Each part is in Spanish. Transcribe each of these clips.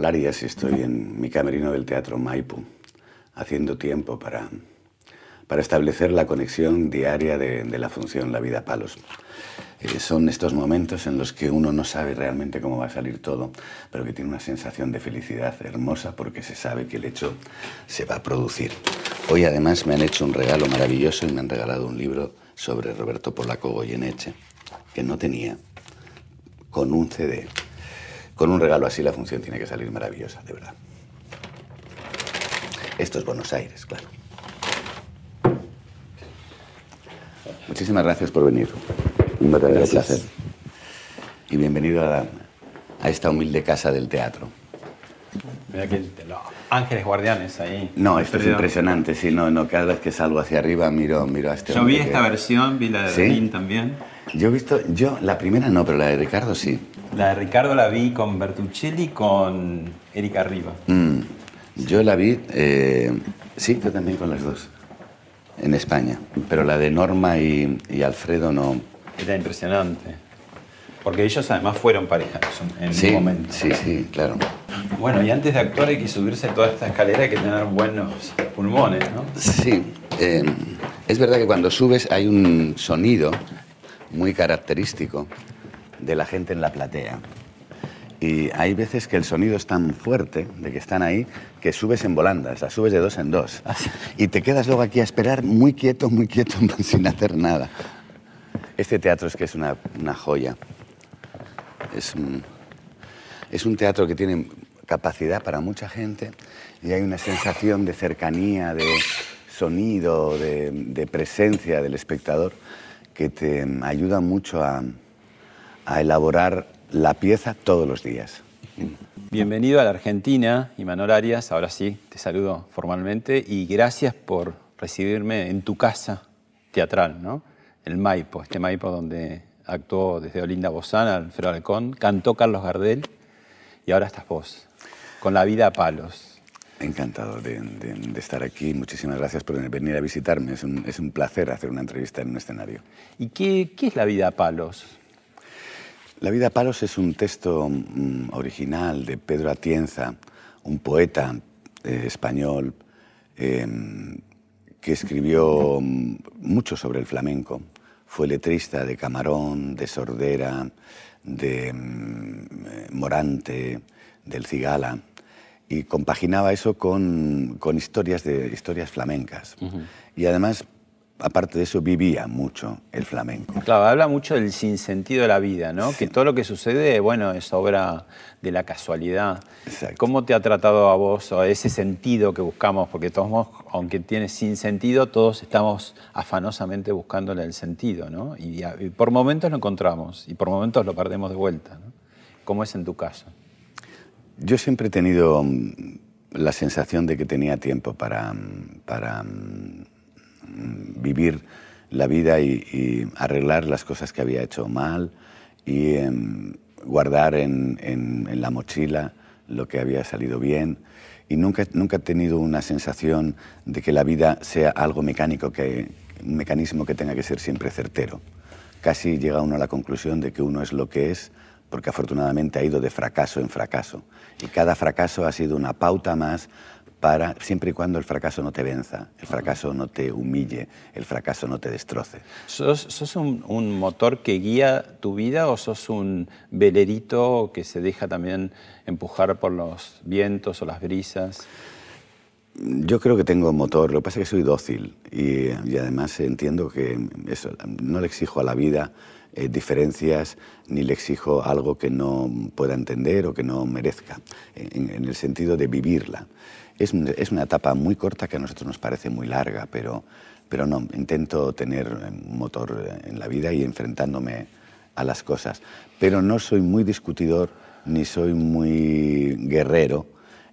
Soy Manuel Arias y estoy en mi camerino del Teatro Maipu, haciendo tiempo para, para establecer la conexión diaria de, de la función La Vida Palos. Eh, son estos momentos en los que uno no sabe realmente cómo va a salir todo, pero que tiene una sensación de felicidad hermosa porque se sabe que el hecho se va a producir. Hoy además me han hecho un regalo maravilloso y me han regalado un libro sobre Roberto Polaco Goyeneche, que no tenía, con un CD. Con un regalo así la función tiene que salir maravillosa, de verdad. Esto es Buenos Aires, claro. Muchísimas gracias por venir. Un verdadero Gracias. placer. Y bienvenido a, a esta humilde casa del teatro. Mira que los ángeles guardianes ahí. No, esto es impresionante. Sí, no, no, cada vez que salgo hacia arriba miro, miro a este Yo vi esta que- versión, vi la de ¿Sí? Berlín también. Yo he visto, yo la primera no, pero la de Ricardo sí. La de Ricardo la vi con Bertuccelli y con Erika Riva. Mm, Yo la vi, eh, sí, yo también con las dos, en España. Pero la de Norma y, y Alfredo no. Era impresionante. Porque ellos además fueron pareja en Sí, un momento. sí, sí, claro. Bueno, y antes de actuar hay que subirse toda esta escalera, hay que tener buenos pulmones, ¿no? Sí, eh, es verdad que cuando subes hay un sonido muy característico de la gente en la platea. Y hay veces que el sonido es tan fuerte de que están ahí que subes en volandas, la subes de dos en dos. Y te quedas luego aquí a esperar muy quieto, muy quieto, sin hacer nada. Este teatro es que es una, una joya. Es un, es un teatro que tiene capacidad para mucha gente y hay una sensación de cercanía, de sonido, de, de presencia del espectador que te ayuda mucho a, a elaborar la pieza todos los días. Bienvenido a la Argentina, Imanol Arias. Ahora sí, te saludo formalmente y gracias por recibirme en tu casa teatral, ¿no? El Maipo, este Maipo donde actuó desde Olinda Bozana, Alfredo Alcón, cantó Carlos Gardel y ahora estás vos, con la vida a palos. Encantado de, de- de estar aquí. Muchísimas gracias por venir a visitarme. Es un, es un placer hacer una entrevista en un escenario. ¿Y qué, qué es la vida a palos? La vida a palos es un texto mm, original de Pedro Atienza, un poeta eh, español eh, que escribió mm, mucho sobre el flamenco. Fue letrista de Camarón, de Sordera, de mm, eh, Morante, del Cigala y compaginaba eso con, con historias, de, historias flamencas. Y además, aparte de eso, vivía mucho el flamenco. Claro, habla mucho del sinsentido de la vida, ¿no? Que todo lo que sucede, bueno, es obra de la casualidad. Exacto. ¿Cómo te ha tratado a vos o ese sentido que buscamos? Porque todos, aunque tiene sin sentido, todos estamos afanosamente buscándole el sentido, ¿no? Y, por momentos lo encontramos y por momentos lo perdemos de vuelta, ¿no? ¿Cómo es en tu caso? Yo siempre he tenido mm, la sensación de que tenía tiempo para, mm, para mm, vivir la vida y, arreglar las cosas que había hecho mal y em, guardar en la mochila lo que había salido bien. Y nunca, nunca he tenido una sensación de que la vida sea algo mecánico, que, un mecanismo que tenga que ser siempre certero. Casi llega uno a la conclusión de que uno es lo que es porque afortunadamente ha ido de fracaso en fracaso. Y cada fracaso ha sido una pauta más para, siempre y cuando el fracaso no te venza, el fracaso no te humille, el fracaso no te destroce. ¿Sos, sos un, un motor que guía tu vida o sos un velerito que se deja también empujar por los vientos o las brisas? Yo creo que tengo motor, lo que pasa es que soy dócil y, y además entiendo que eso, no le exijo a la vida eh, diferencias ni le exijo algo que no pueda entender o que no merezca, en, en el sentido de vivirla. Es, es una etapa muy corta que a nosotros nos parece muy larga, pero, pero no, intento tener un motor en la vida y enfrentándome a las cosas. Pero no soy muy discutidor ni soy muy guerrero,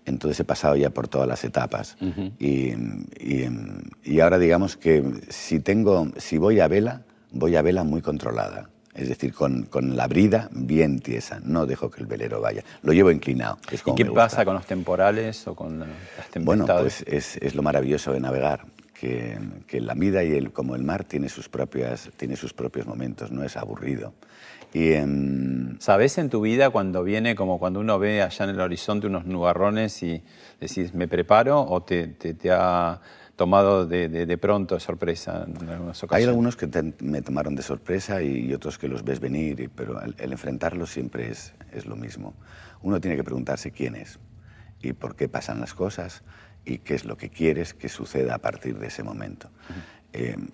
entonces he pasado ya por todas las etapas. y, y- y ahora digamos que si, tengo, si voy a vela, voy a vela muy controlada. Es decir, con, con la brida bien tiesa, no dejo que el velero vaya. Lo llevo inclinado. es ¿Y qué pasa con los temporales o con las Bueno, tempestades? pues es, es lo maravilloso de navegar, que, que la vida y el, como el mar tiene sus, propias, tiene sus propios momentos, no es aburrido. Y em, ¿Sabes en tu vida cuando viene, como cuando uno ve allá en el horizonte unos nubarrones y decís, me preparo o te, te- te ha tomado de, de- de pronto, de sorpresa en algunas ocasiones? hay algunos que te- me tomaron de sorpresa y otros que los ves venir, y- pero el, el enfrentarlos siempre es, es lo mismo. Uno tiene que preguntarse quién es y por qué pasan las cosas y qué es lo que quieres que suceda a partir de ese momento. Em,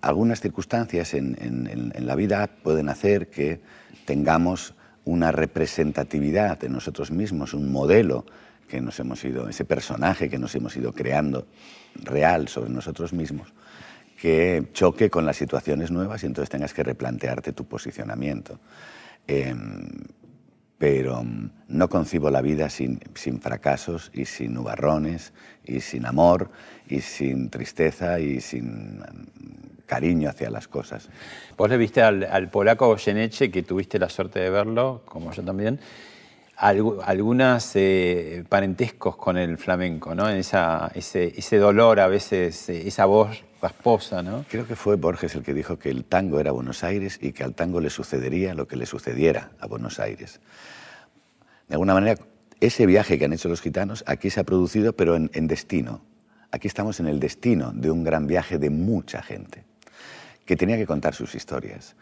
algunas circunstancias en- en- en la vida pueden hacer que tengamos una representatividad de nosotros mismos, un modelo que nos hemos ido, ese personaje que nos hemos ido creando real sobre nosotros mismos, que choque con las situaciones nuevas y entonces tengas que replantearte tu posicionamiento. Em, pero mm, no concibo la vida sin, sin fracasos y sin nubarrones y sin amor y sin tristeza y sin mm, cariño hacia las cosas. Vos le viste al, al polaco Goyeneche, que tuviste la suerte de verlo, como yo también, algu- algunas eh, parentescos con el flamenco, ¿no? Esa, ese, ese dolor, a veces, eh, esa voz rasposa, ¿no? Creo que fue Borges el que dijo que el tango era Buenos Aires y que al tango le sucedería lo que le sucediera a Buenos Aires. De alguna manera, ese viaje que han hecho los gitanos aquí se ha producido, pero en, en destino. Aquí estamos en el destino de un gran viaje de mucha gente que tenía que contar sus historias.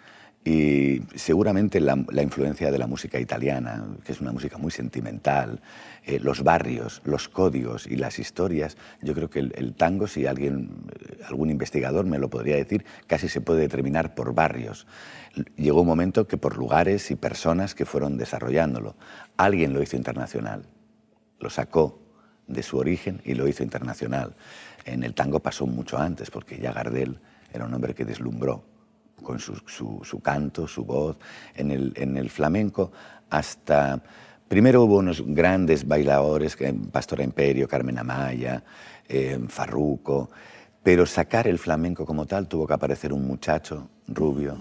Y seguramente la, influencia de la música italiana, que es una música muy sentimental, eh, los barrios, los códigos y las historias, yo creo que el, el tango, si alguien, eh, algún investigador me lo podría decir, casi se puede determinar por barrios. Llegó un momento que por lugares y personas que fueron desarrollándolo. Alguien lo hizo internacional, lo sacó de su origen y lo hizo internacional. En el tango pasó mucho antes, porque ya Gardel era un hombre que deslumbró con su, su- canto, su voz. En el, en el flamenco, hasta. Primero hubo unos grandes bailadores, Pastora Imperio, Carmen Amaya, eh, Farruco, pero sacar el flamenco como tal tuvo que aparecer un muchacho rubio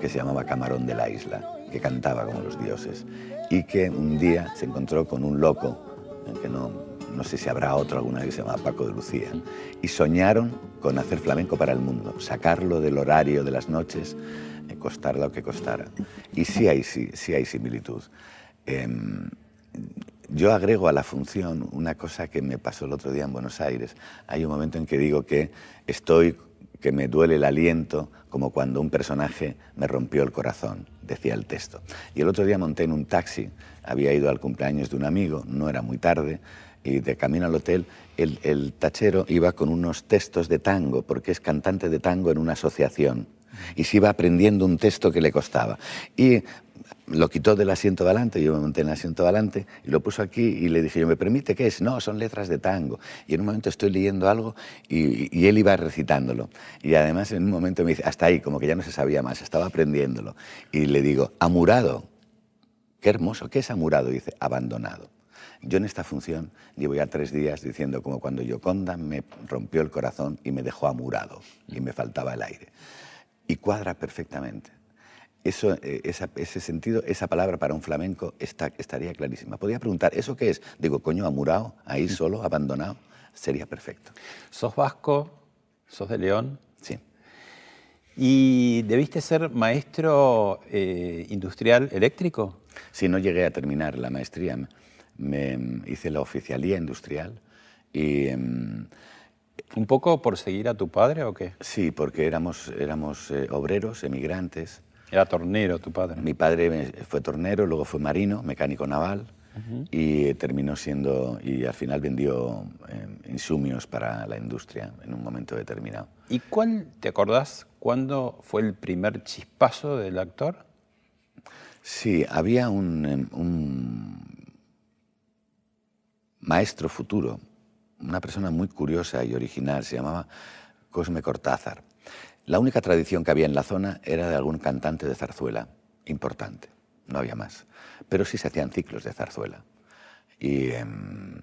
que se llamaba Camarón de la Isla, que cantaba como los dioses, y que un día se encontró con un loco, que no, no sé si habrá otro alguna vez que se llama Paco de Lucía, y soñaron con hacer flamenco para el mundo, sacarlo del horario de las noches, eh, costara lo que costara. Y sí hay, sí, sí hay similitud. Em, yo agrego a la función una cosa que me pasó el otro día en Buenos Aires. Hay un momento en que digo que estoy, que me duele el aliento, como cuando un personaje me rompió el corazón, decía el texto. Y el otro día monté en un taxi, había ido al cumpleaños de un amigo, no era muy tarde, y de camino al hotel, el, tachero iba con unos textos de tango, porque es cantante de tango en una asociación, y se iba aprendiendo un texto que le costaba. Y lo quitó del asiento de adelante, yo me monté en el asiento de adelante y lo puso aquí y le dije, yo, ¿me permite qué es? No, son letras de tango. Y en un momento estoy leyendo algo y, y él iba recitándolo. Y además en un momento me dice, hasta ahí, como que ya no se sabía más, estaba aprendiéndolo. Y le digo, amurado. Qué hermoso, ¿qué es amurado? Dice, abandonado. Yo en esta función llevo ya tres días diciendo como cuando Yoconda me rompió el corazón y me dejó amurado y me faltaba el aire. Y cuadra perfectamente. Eso, eh, esa- ese sentido, esa palabra para un flamenco está, estaría clarísima. Podría preguntar, ¿eso qué es? Digo, coño, amurado, ahí solo, abandonado, sería perfecto. ¿Sos vasco? ¿Sos de León? Sí. ¿Y debiste ser maestro eh, industrial eléctrico? Si no llegué a terminar la maestría, me, me hice la oficialía industrial y em, ¿Un poco por seguir a tu padre o qué? sí, porque éramos, éramos eh, obreros, emigrantes. Era tornero tu padre. Mi padre me- fue tornero, luego fue marino, mecánico naval, y terminó siendo, y al final vendió eh, insumios para la industria en un momento determinado. ¿Y cuál, te acordás, cuándo fue el primer chispazo del actor? Sí, había un, em, un maestro futuro, una persona muy curiosa y original, se llamaba Cosme Cortázar. La única tradición que había en la zona era de algún cantante de zarzuela, importante, no había más. Pero sí se hacían ciclos de zarzuela. Y, em,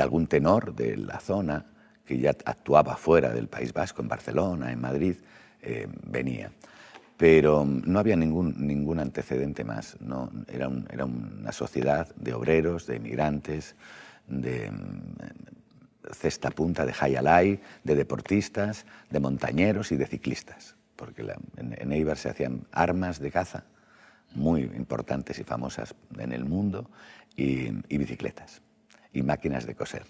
algún tenor de la zona que ya actuaba fuera del País Vasco, en Barcelona, en Madrid, em, venía. Pero no había ningún, ningún antecedente más. ¿no? Era, era una sociedad de obreros, de inmigrantes, de em, cesta punta de Hayalay, de deportistas, de montañeros y de ciclistas, porque en, Eibar se hacían armas de caza muy importantes y famosas en el mundo y, bicicletas y máquinas de coser.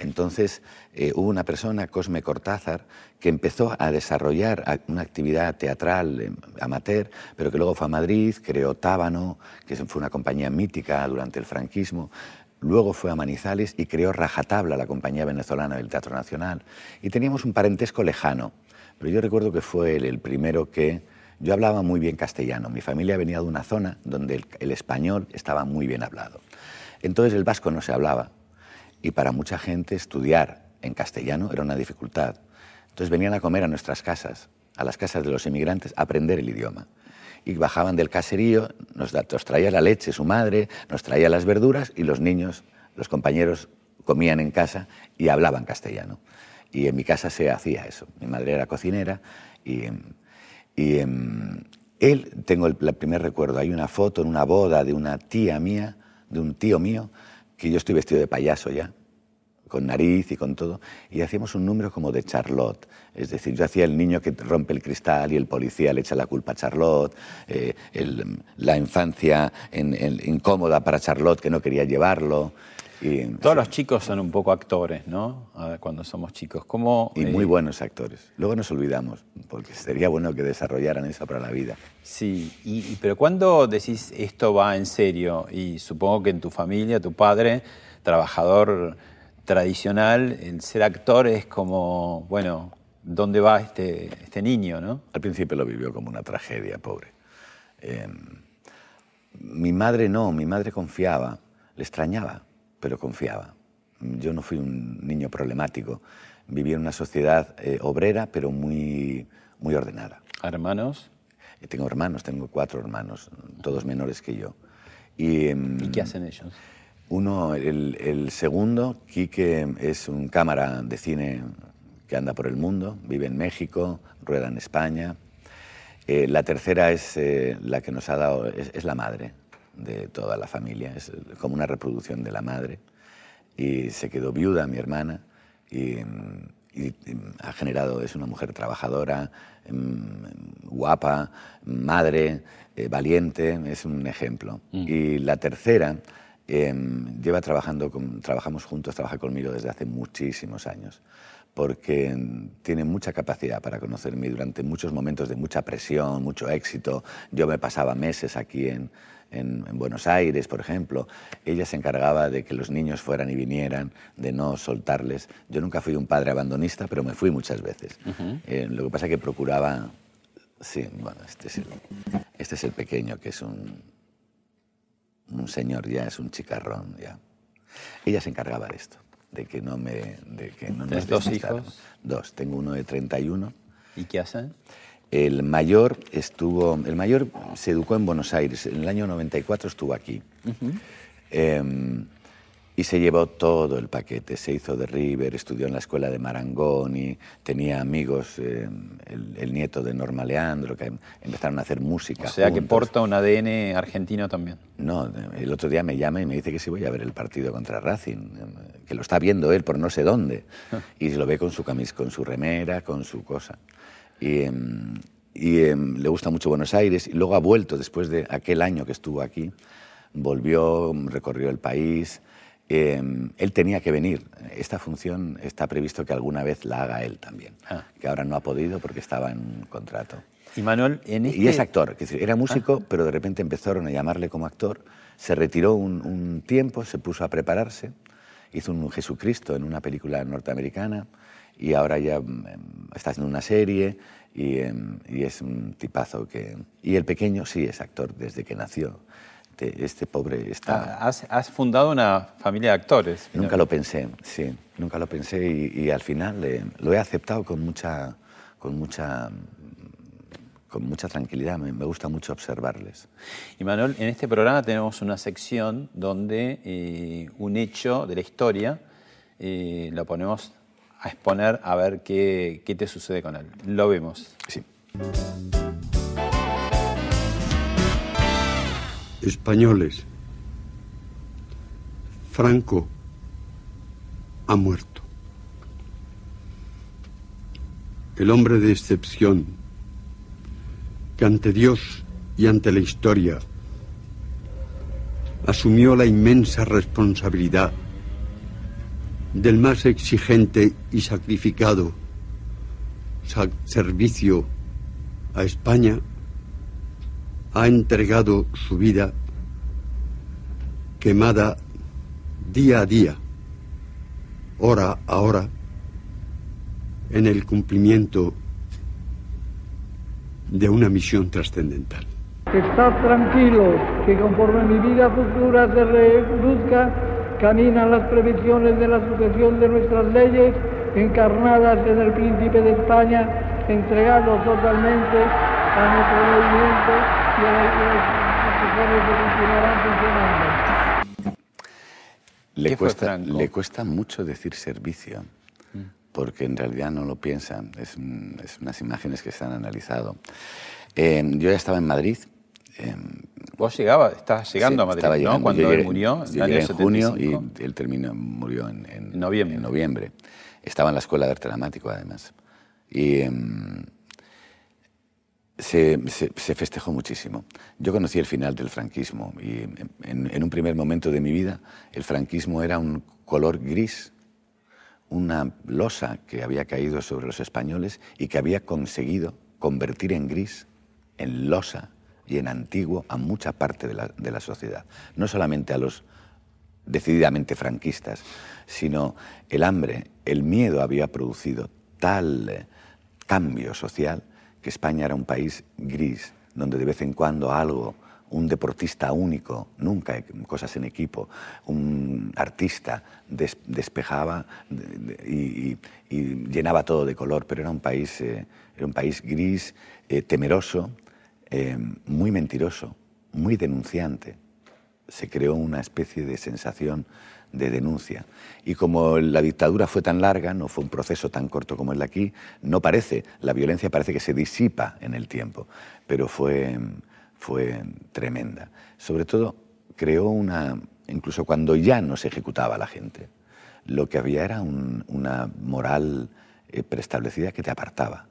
Entonces eh, hubo una persona, Cosme Cortázar, que empezó a desarrollar una actividad teatral eh, amateur, pero que luego fue a Madrid, creó Tábano, que fue una compañía mítica durante el franquismo, Luego fue a Manizales y creó Rajatabla, la compañía venezolana del Teatro Nacional. Y teníamos un parentesco lejano. Pero yo recuerdo que fue él el primero que... Yo hablaba muy bien castellano. Mi familia venía de una zona donde el, español estaba muy bien hablado. Entonces el vasco no se hablaba. Y para mucha gente estudiar en castellano era una dificultad. Entonces venían a comer a nuestras casas, a las casas de los inmigrantes, a aprender el idioma y bajaban del caserío, nos, traía la leche su madre, nos traía las verduras y los niños, los compañeros, comían en casa y hablaban castellano. Y en mi casa se hacía eso. Mi madre era cocinera y, y em, él, tengo el, el, primer recuerdo, hay una foto en una boda de una tía mía, de un tío mío, que yo estoy vestido de payaso ya, con nariz y con todo, y hacíamos un número como de Charlotte. Es decir, yo hacía el niño que rompe el cristal y el policía le echa la culpa a Charlotte, eh, la infancia incómoda para Charlotte que no quería llevarlo. Y, Todos los chicos son un poco actores, ¿no? Cuando somos chicos. ¿Cómo, y muy eh, buenos actores. Luego nos olvidamos, porque sería bueno que desarrollaran eso para la vida. Sí, y, pero cuando decís esto va en serio, y supongo que en tu familia, tu padre, trabajador tradicional, el ser actor es como, bueno, ¿dónde va este, este niño? ¿no? Al principio lo vivió como una tragedia, pobre. Em, mi madre no, mi madre confiaba, le extrañaba, pero confiaba. Yo no fui un niño problemático, viví en una sociedad eh, obrera, pero muy, muy ordenada. ¿Hermanos? Eh, tengo hermanos, tengo cuatro hermanos, todos menores que yo. ¿Y, em, ¿Y qué hacen ellos? Uno, el, segundo, Quique es un cámara de cine que anda por el mundo, vive en México, rueda en España. Eh, la tercera es eh, la que nos ha dado, es, la madre de toda la familia, es como una reproducción de la madre. Y se quedó viuda mi hermana y, ha generado, es una mujer trabajadora, mm, guapa, madre, eh, valiente, es un ejemplo. Mm. Y la tercera Em, lleva trabajando, con, trabajamos juntos, trabaja conmigo desde hace muchísimos años, porque tiene mucha capacidad para conocerme durante muchos momentos de mucha presión, mucho éxito. Yo me pasaba meses aquí en, en, Buenos Aires, por ejemplo. Ella se encargaba de que los niños fueran y vinieran, de no soltarles. Yo nunca fui un padre abandonista, pero me fui muchas veces. Eh, lo que pasa es que procuraba... Sí, bueno, este es, este es el pequeño, que es un, un señor ya, es un chicarrón ya. Ella se encargaba de esto, de que no me... De que no ¿Tienes dos hijos? Dos, tengo uno de 31. ¿Y qué hacen? El mayor estuvo, el mayor se educó en Buenos Aires, en el año 94 estuvo aquí y se llevó todo el paquete. Se hizo de River, estudió en la escuela de Marangoni, tenía amigos, eh, el, nieto de Norma Leandro, que empezaron a hacer música. O sea que porta un ADN argentino también. No, el otro día me llama y me dice que sí voy a ver el partido contra Racing, que lo está viendo él por no sé dónde. Y lo ve con su camis, con su remera, con su cosa. Y, em, y em, le gusta mucho Buenos Aires y luego ha vuelto después de aquel año que estuvo aquí. Volvió, recorrió el país eh, él tenía que venir. Esta función está previsto que alguna vez la haga él también, Ah. que ahora no ha podido porque estaba en un contrato. Y Manuel, en este... Y es actor, es decir, era músico, pero de repente empezaron a llamarle como actor, se retiró un, un tiempo, se puso a prepararse, hizo un Jesucristo en una película norteamericana y ahora ya em, está haciendo una serie y, em, y es un tipazo que... Y el pequeño sí es actor desde que nació. Te- Este pobre está... Ah, Has, has fundado una familia de actores. Nunca lo pensé, sí, nunca lo pensé y, y al final eh, lo he aceptado con mucha, con mucha, con mucha tranquilidad. Me, me gusta mucho observarles. Y Manuel, en este programa tenemos una sección donde eh, un hecho de la historia eh, lo ponemos a exponer a ver qué, qué te sucede con él. Lo vemos. Sí. Españoles. Franco ha muerto. El hombre de excepción que ante Dios y ante la historia asumió la inmensa responsabilidad del más exigente y sacrificado sa- servicio a España, ha entregado su vida quemada día a día, hora a hora, en el cumplimiento de una misión trascendental. Estad tranquilos, que conforme mi vida futura se reduzca, caminan las previsiones de la sucesión de nuestras leyes, encarnadas en el príncipe de España, entregado totalmente a nuestro movimiento Le ¿Qué fue cuesta, le cuesta mucho decir servicio, porque en realidad no lo piensan. Es, es unas imágenes que se han analizado. Eh, yo ya estaba en Madrid. eh, Vos llegabas, estabas llegando sí, a Madrid, estaba ¿no? llegando. Cuando Yo él llegué- murió, en el en junio 75. y él terminó, murió en, en- noviembre. en noviembre. Estaba en la Escuela de Arte Dramático, además. Y em, se, festejó muchísimo. Yo conocí el final del franquismo y en, en un primer momento de mi vida el franquismo era un color gris, una losa que había caído sobre los españoles y que había conseguido convertir en gris, en losa y en antiguo a mucha parte de la, de la sociedad. No solamente a los decididamente franquistas, sino el hambre, el miedo había producido tal eh, cambio social España era un país gris, donde de vez en cuando algo, un deportista único, nunca cosas en equipo, un artista des- despejaba de- de- y, y- y llenaba todo de color, pero era un país, eh, era un país gris, eh, temeroso, eh, muy mentiroso, muy denunciante. Se creó una especie de sensación de denuncia. Y como la dictadura fue tan larga, no fue un proceso tan corto como el de aquí, no parece, la violencia parece que se disipa en el tiempo, pero fue, fue tremenda. Sobre todo, creó una, incluso cuando ya no se ejecutaba a la gente, lo que había era un- una moral eh, preestablecida que te apartaba.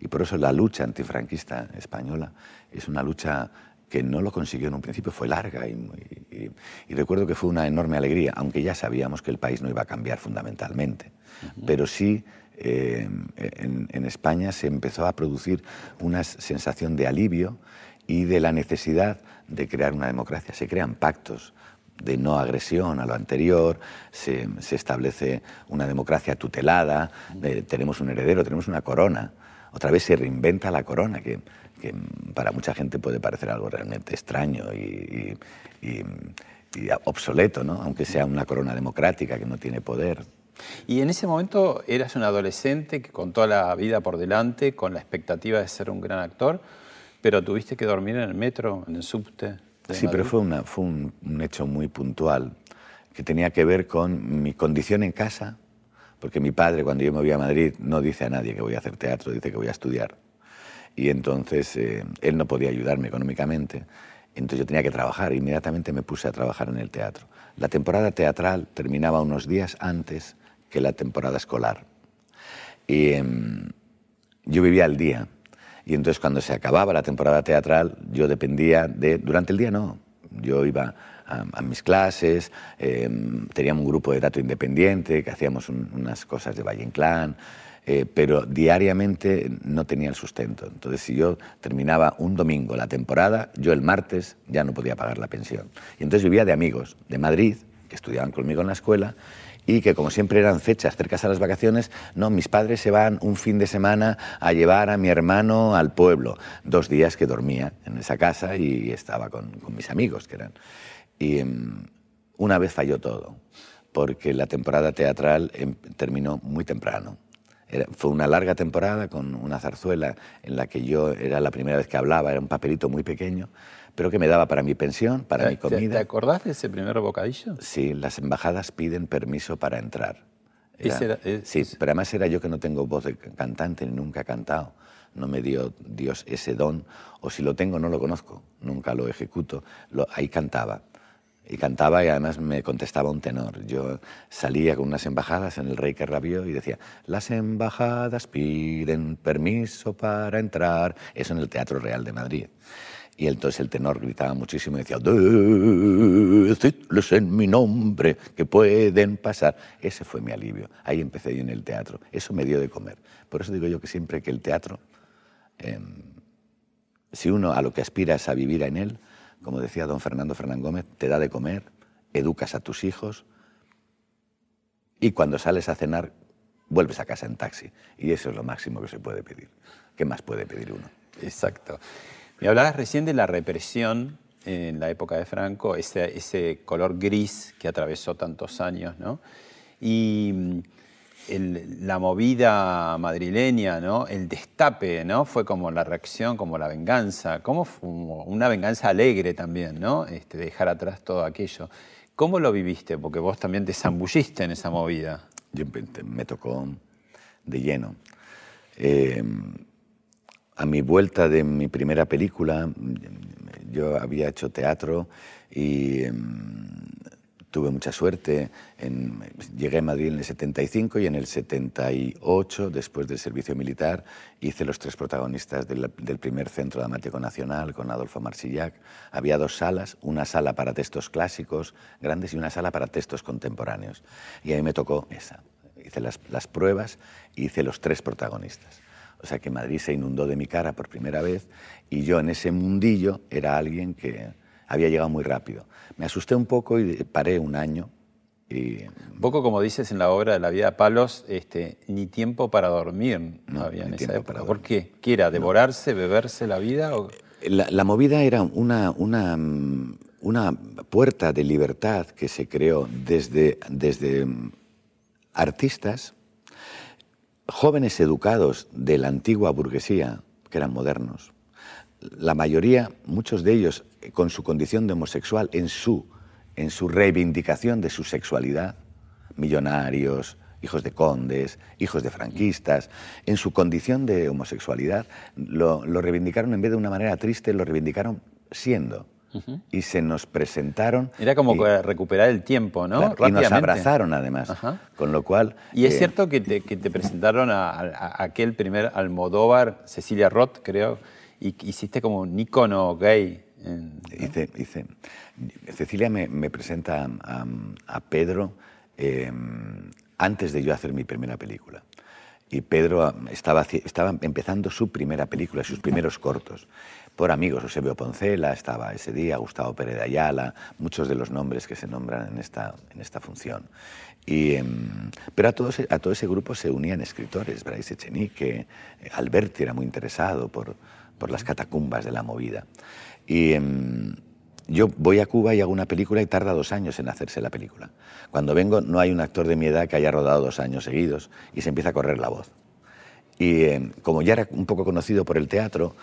Y por eso la lucha antifranquista española es una lucha que no lo consiguió en un principio, fue larga y, muy- y- y recuerdo que fue una enorme alegría, aunque ya sabíamos que el país no iba a cambiar fundamentalmente. Pero sí, eh, en, en España se empezó a producir una sensación de alivio y de la necesidad de crear una democracia. Se crean pactos de no agresión a lo anterior, se, se establece una democracia tutelada, tenemos un heredero, tenemos una corona. Otra vez se reinventa la corona, que, que para mucha gente puede parecer algo realmente extraño y, y- y- y obsoleto, ¿no? aunque sea una corona democrática que no tiene poder. Y en ese momento eras un adolescente que con toda la vida por delante, con la expectativa de ser un gran actor, pero tuviste que dormir en el metro, en el subte. Sí, pero fue, una, fue un, un hecho muy puntual que tenía que ver con mi condición en casa, porque mi padre cuando yo me voy a Madrid no dice a nadie que voy a hacer teatro, dice que voy a estudiar. Y entonces eh, él no podía ayudarme económicamente, entonces yo tenía que trabajar, inmediatamente me puse a trabajar en el teatro. La temporada teatral terminaba unos días antes que la temporada escolar. Y em, yo vivía al día. Y entonces cuando se acababa la temporada teatral, yo dependía de... Durante el día no. Yo iba a, mis clases, eh, teníamos un grupo de teatro independiente, que hacíamos unas cosas de Valle Inclán, eh, pero diariamente no tenía el sustento. Entonces, si yo terminaba un domingo la temporada, yo el martes ya no podía pagar la pensión. Y entonces vivía de amigos de Madrid, que estudiaban conmigo en la escuela, y que como siempre eran fechas cercas a las vacaciones, no, mis padres se van un fin de semana a llevar a mi hermano al pueblo. Dos días que dormía en esa casa y estaba con, mis amigos, que eran... Y em, una vez falló todo, porque la temporada teatral em, terminó muy temprano. Fue una larga temporada con una zarzuela en la que yo era la primera vez que hablaba, era un papelito muy pequeño, pero que me daba para mi pensión, para mi comida. ¿Te, acordás de ese primer bocadillo? Sí, las embajadas piden permiso para entrar. sí, pero además era yo que no tengo voz de cantante, ni nunca he cantado. No me dio Dios ese don, o si lo tengo no lo conozco, nunca lo ejecuto. ahí cantaba. Y cantaba y además me contestaba un tenor. Yo salía con unas embajadas en el Rey que rabió y decía, las embajadas piden permiso para entrar. Eso en el Teatro Real de Madrid. Y entonces el tenor gritaba muchísimo y decía, decidles en mi nombre que pueden pasar. Ese fue mi alivio. Ahí empecé yo en el teatro. Eso me dio de comer. Por eso digo yo que siempre que el teatro, em, si uno a lo que aspira es a vivir en él, como decía don Fernando Fernán Gómez, te da de comer, educas a tus hijos y cuando sales a cenar vuelves a casa en taxi. Y eso es lo máximo que se puede pedir. ¿Qué más puede pedir uno? Exacto. Me hablabas recién de la represión en la época de Franco, ese, ese color gris que atravesó tantos años, ¿no? Y la movida madrileña. El destape, ¿no? Fue como la reacción, como la venganza, como una venganza alegre también, ¿no? Este, dejar atrás todo aquello. ¿Cómo lo viviste? Porque vos también te zambulliste en esa movida. Yo me tocó de lleno. Eh, a mi vuelta de mi primera película, yo había hecho teatro y em, tuve mucha suerte. llegué a Madrid en el 75 y en el 78, después del servicio militar, hice los tres protagonistas del, primer centro dramático nacional con Adolfo Marsillac. Había dos salas, una sala para textos clásicos grandes y una sala para textos contemporáneos. Y a mí me tocó esa. Hice las, las pruebas y hice los tres protagonistas. O sea que Madrid se inundó de mi cara por primera vez y yo en ese mundillo era alguien que había llegado muy rápido. Me asusté un poco y paré un año. Y... Un poco como dices en la obra de la vida de Palos, este, ni tiempo para dormir no, había en esa época. ¿Por qué? ¿Qué era? ¿Devorarse, beberse la vida? La, movida era una, una, una puerta de libertad que se creó desde, desde artistas jóvenes educados de la antigua burguesía, que eran modernos, la mayoría, muchos de ellos con su condición de homosexual, en su, en su reivindicación de su sexualidad, millonarios, hijos de condes, hijos de franquistas, en su condición de homosexualidad, lo, lo reivindicaron en vez de una manera triste, lo reivindicaron siendo y se nos presentaron. Era como recuperar el tiempo, ¿no? y nos abrazaron además. Con lo cual. Y es eh, cierto que te, que te presentaron a, aquel primer Almodóvar, Cecilia Roth, creo, y hiciste como un ícono gay. Hice, hice. Cecilia me, me presenta a, Pedro em, antes de yo hacer mi primera película y Pedro estaba, estaba empezando su primera película, sus primeros cortos por amigos. Eusebio Poncela estaba ese día, Gustavo Pérez de Ayala, muchos de los nombres que se nombran en esta, en esta función. Y, em, pero a todo, ese, a todo ese grupo se unían escritores, Bryce Echenique, eh, Alberti era muy interesado por, por las catacumbas de la movida. Y em, yo voy a Cuba y hago una película y tarda dos años en hacerse la película. Cuando vengo no hay un actor de mi edad que haya rodado dos años seguidos y se empieza a correr la voz. Y em, como ya era un poco conocido por el teatro,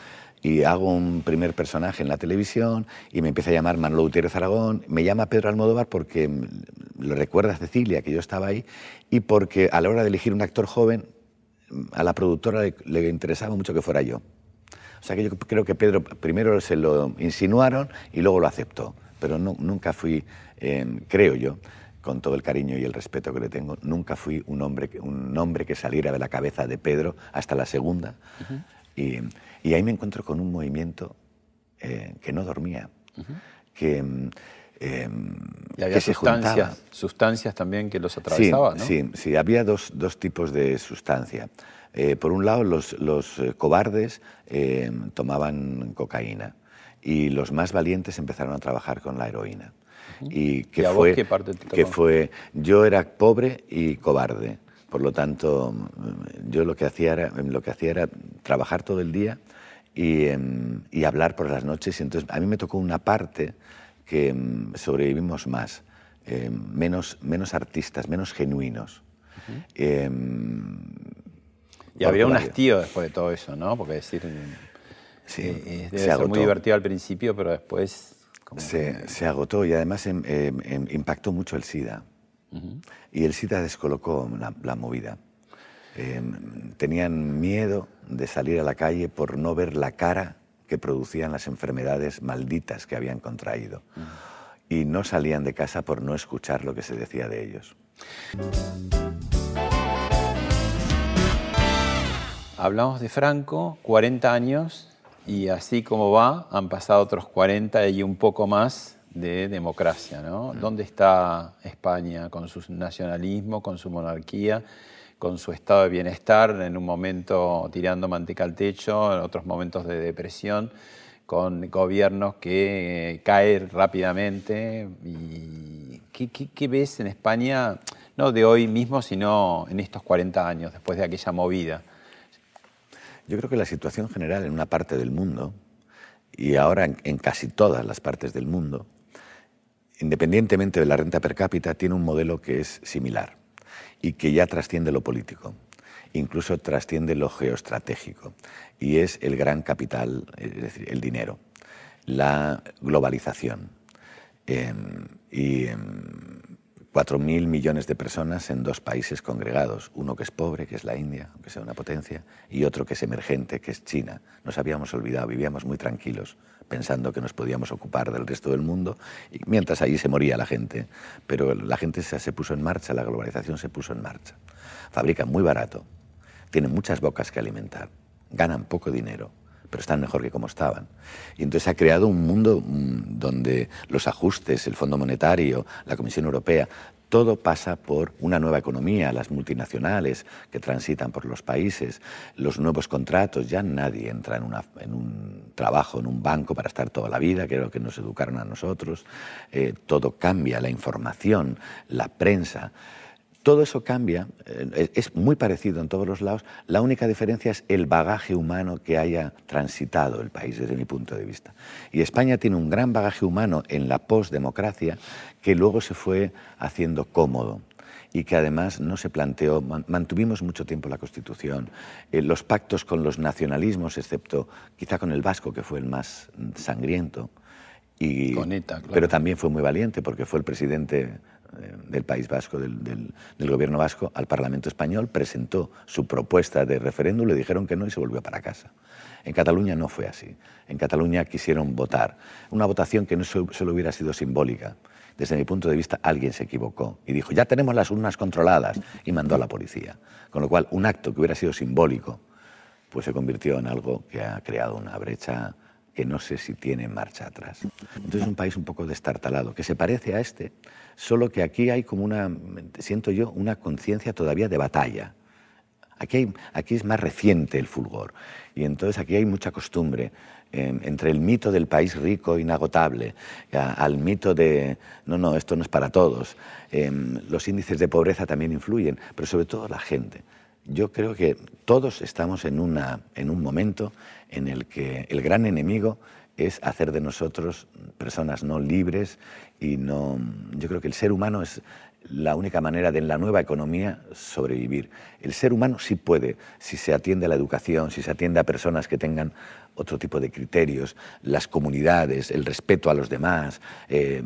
y hago un primer personaje en la televisión y me empieza a llamar Manolo Gutiérrez Aragón, me llama Pedro Almodóvar porque lo recuerda Cecilia, que yo estaba ahí, y porque a la hora de elegir un actor joven, a la productora le, interesaba mucho que fuera yo. Sea que yo creo que Pedro primero se lo insinuaron y luego lo aceptó, pero no, nunca fui, eh, creo yo, con todo el cariño y el respeto que le tengo, nunca fui un hombre, un nombre que saliera de la cabeza de Pedro hasta la segunda. y, y ahí me encuentro con un movimiento eh, que no dormía, que mm, em, y había que se sustancias, sustancias también que los atravesaban, sí, ¿no? Sí, sí, había dos, dos tipos de sustancia. Eh, por un lado, los, los eh, cobardes eh, tomaban cocaína y los más valientes empezaron a trabajar con la heroína. Y que ¿Y a vos fue, qué parte te que fue, yo era pobre y cobarde. Por lo tanto, yo lo que hacía era, lo que hacía era trabajar todo el día y, em, y hablar por las noches. Y entonces a mí me tocó una parte que em, sobrevivimos más, em, menos, menos artistas, menos genuinos. Y había un hastío después de todo eso, ¿no? Porque decir, Sí, eh, eh, se debe ser agotó. muy divertido al principio, pero después... como Se, se agotó y además em, em, em, impactó mucho el SIDA. Y el SIDA descolocó la, la movida. Em, tenían miedo de salir a la calle por no ver la cara que producían las enfermedades malditas que habían contraído. Y no salían de casa por no escuchar lo que se decía de ellos. Hablamos de Franco, 40 años, y así como va, han pasado otros 40 y un poco más de democracia. ¿no? ¿Dónde está España con su nacionalismo, con su monarquía, con su estado de bienestar, en un momento tirando manteca al techo, en otros momentos de depresión, con gobiernos que eh, caen rápidamente? Y ¿qué, qué, qué ves en España, no de hoy mismo, sino en estos 40 años, después de aquella movida? Yo creo que la situación general en una parte del mundo, y ahora en, casi todas las partes del mundo, independientemente de la renta per cápita, tiene un modelo que es similar y que ya trasciende lo político, incluso trasciende lo geoestratégico, y es el gran capital, es decir, el dinero, la globalización. Eh, y eh, 4.000 millones de personas en dos países congregados, uno que es pobre, que es la India, aunque sea una potencia, y otro que es emergente, que es China. Nos habíamos olvidado, vivíamos muy tranquilos, pensando que nos podíamos ocupar del resto del mundo, y mientras allí se moría la gente. Pero la gente se, se puso en marcha, la globalización se puso en marcha. Fabrican muy barato, tienen muchas bocas que alimentar, ganan poco dinero, pero están mejor que como estaban. Y entonces ha creado un mundo mm, donde los ajustes, el Fondo Monetario, la Comisión Europea, todo pasa por una nueva economía, las multinacionales que transitan por los países, los nuevos contratos, ya nadie entra en, un trabajo, en un banco para estar toda la vida, que era lo que nos educaron a nosotros, Eh, todo cambia, la información, la prensa. Todo eso cambia, eh, es muy parecido en todos los lados, la única diferencia es el bagaje humano que haya transitado el país desde mi punto de vista. Y España tiene un gran bagaje humano en la postdemocracia que luego se fue haciendo cómodo y que además no se planteó, man- mantuvimos mucho tiempo la Constitución, eh, los pactos con los nacionalismos, excepto quizá con el vasco, que fue el más mm, sangriento, y, Con ETA, claro. pero también fue muy valiente porque fue el presidente del País Vasco, del, gobierno vasco, al Parlamento español, presentó su propuesta de referéndum, le dijeron que no y se volvió para casa. En Cataluña no fue así. En Cataluña quisieron votar. Una votación que no so- solo hubiera sido simbólica. Desde mi punto de vista, alguien se equivocó y dijo, ya tenemos las urnas controladas, y mandó a la policía. Con lo cual, un acto que hubiera sido simbólico, pues se convirtió en algo que ha creado una brecha que no sé si tiene marcha atrás. Entonces es un país un poco destartalado, que se parece a este, solo que aquí hay como una, siento yo, una conciencia todavía de batalla. Aquí, hay- aquí es más reciente el fulgor y entonces aquí hay mucha costumbre eh, entre el mito del país rico, inagotable, a- al mito de, no, no, esto no es para todos. Eh, los índices de pobreza también influyen, pero sobre todo la gente. Yo creo que todos estamos en, una, en un momento en el que el gran enemigo es hacer de nosotros personas no libres y no... Yo creo que el ser humano es la única manera de en la nueva economía sobrevivir. El ser humano sí puede, si se atiende a la educación, si se atiende a personas que tengan otro tipo de criterios, las comunidades, el respeto a los demás, eh,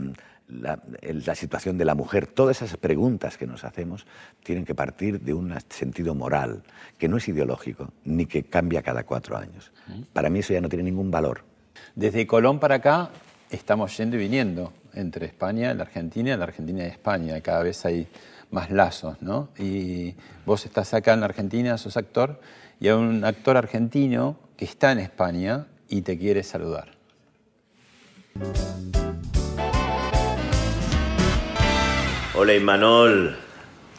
la, la situación de la mujer, todas esas preguntas que nos hacemos tienen que partir de un sentido moral, que no es ideológico, ni que cambia cada cuatro años. Para mí eso ya no tiene ningún valor. Desde Colón para acá estamos yendo y viniendo entre España, la Argentina, la Argentina y España. Cada vez hay más lazos, ¿no? Y vos estás acá en la Argentina, sos actor, y hay un actor argentino que está en España y te quiere saludar. Hola, Imanol.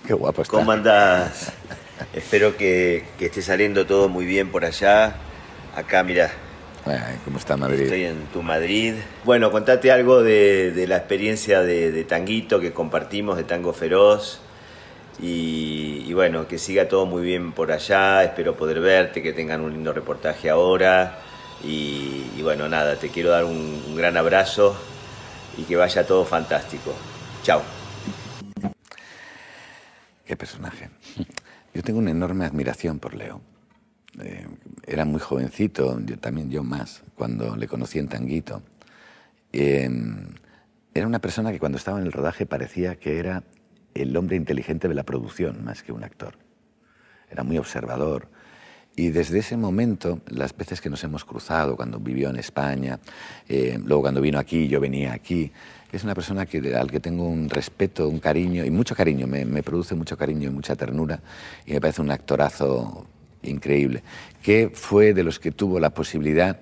Qué guapo está. ¿Cómo andás? Espero que, que esté saliendo todo muy bien por allá. Acá, mira, Ay, ¿Cómo está Madrid? estoy en tu Madrid. Bueno, contate algo de, de la experiencia de, de Tanguito que compartimos, de Tango Feroz. Y, y bueno, que siga todo muy bien por allá. Espero poder verte, que tengan un lindo reportaje ahora. Y, y bueno, nada, te quiero dar un, un gran abrazo y que vaya todo fantástico. Chao. Personaje. Yo tengo una enorme admiración por Leo. Eh, era muy jovencito, yo también yo más, cuando le conocí en Tanguito. Eh, era una persona que cuando estaba en el rodaje parecía que era el hombre inteligente de la producción, más que un actor. Era muy observador. Y desde ese momento, las veces que nos hemos cruzado, cuando vivió en España, eh, luego cuando vino aquí, yo venía aquí, es una persona que, al que tengo un respeto, un cariño, y mucho cariño, me, produce mucho cariño y mucha ternura, y me parece un actorazo increíble, que fue de los que tuvo la posibilidad,